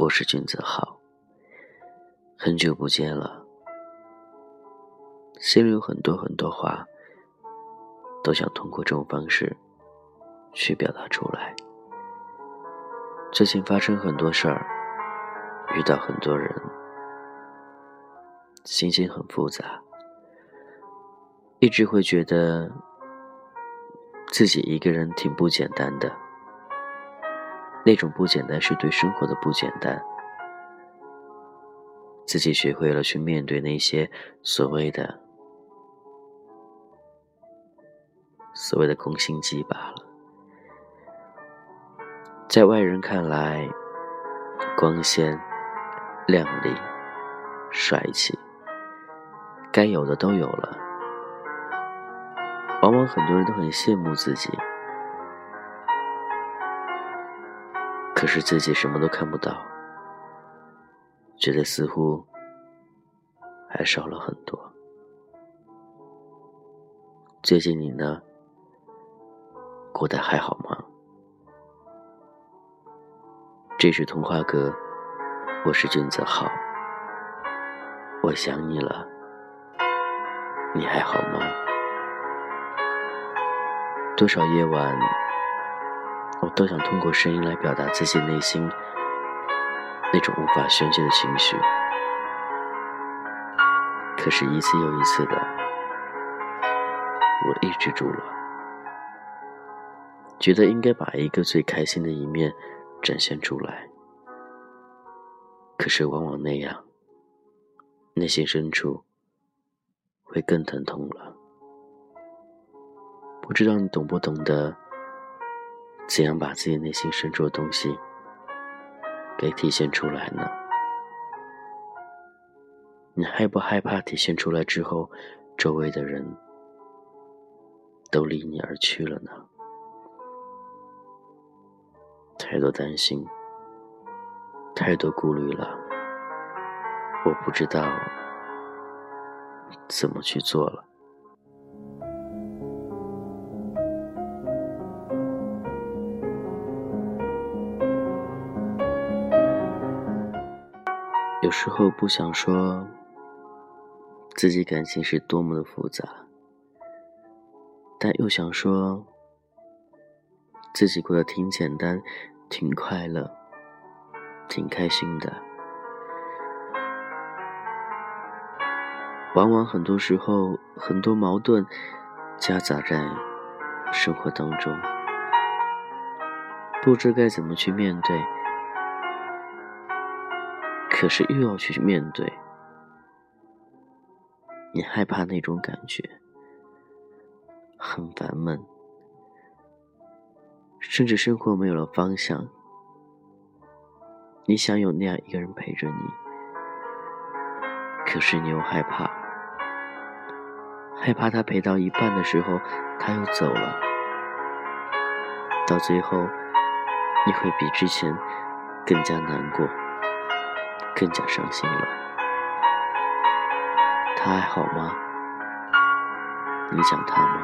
我是君子浩，很久不见了，心里有很多很多话，都想通过这种方式去表达出来。最近发生很多事儿，遇到很多人，心情很复杂，一直会觉得自己一个人挺不简单的。那种不简单是对生活的不简单，自己学会了去面对那些所谓的所谓的空心计罢了。在外人看来，光鲜、亮丽、帅气，该有的都有了，往往很多人都很羡慕自己。可是自己什么都看不到，觉得似乎还少了很多。最近你呢？过得还好吗？这是童话哥，我是君子浩，我想你了，你还好吗？多少夜晚？我都想通过声音来表达自己内心那种无法宣泄的情绪，可是，一次又一次的，我抑制住了，觉得应该把一个最开心的一面展现出来，可是，往往那样，内心深处会更疼痛了。不知道你懂不懂得？怎样把自己内心深处的东西给体现出来呢？你害不害怕体现出来之后，周围的人都离你而去了呢？太多担心，太多顾虑了，我不知道怎么去做了。有时候不想说自己感情是多么的复杂，但又想说自己过得挺简单、挺快乐、挺开心的。往往很多时候，很多矛盾夹杂在生活当中，不知该怎么去面对。可是又要去面对，你害怕那种感觉，很烦闷，甚至生活没有了方向。你想有那样一个人陪着你，可是你又害怕，害怕他陪到一半的时候他又走了，到最后你会比之前更加难过。更加伤心了。他还好吗？你想他吗？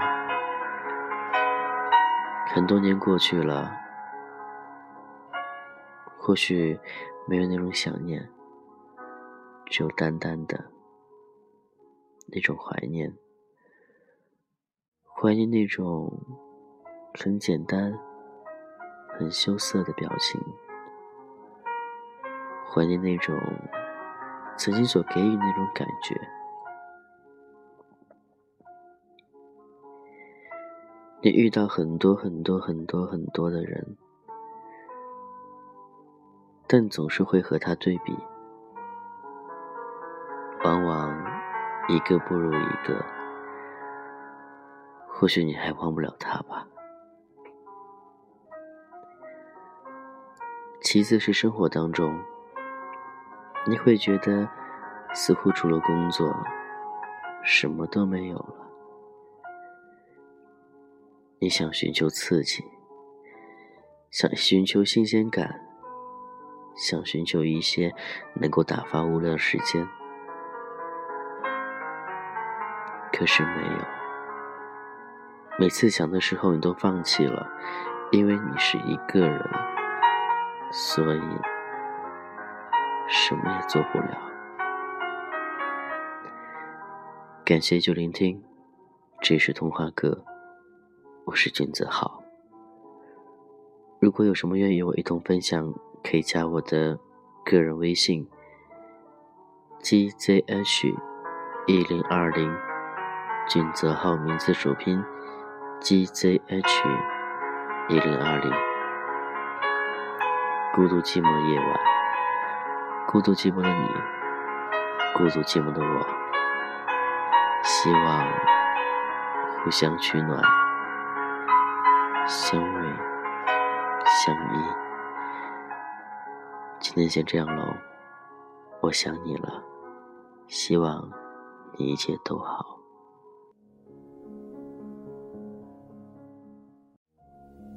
很多年过去了，或许没有那种想念，只有淡淡的那种怀念，怀念那种很简单、很羞涩的表情。怀念那种曾经所给予那种感觉。你遇到很多很多很多很多的人，但总是会和他对比，往往一个不如一个。或许你还忘不了他吧。其次是生活当中。你会觉得，似乎除了工作，什么都没有了。你想寻求刺激，想寻求新鲜感，想寻求一些能够打发无聊时间，可是没有。每次想的时候，你都放弃了，因为你是一个人，所以。什么也做不了。感谢就聆听，这是童话哥，我是金子浩。如果有什么愿意我一同分享，可以加我的个人微信：gzh 一零二零，俊泽浩名字首拼：gzh 一零二零。孤独寂寞夜晚，孤独寂寞的你，孤独寂寞的我，希望互相取暖，相偎相依。今天先这样喽，我想你了，希望你一切都好。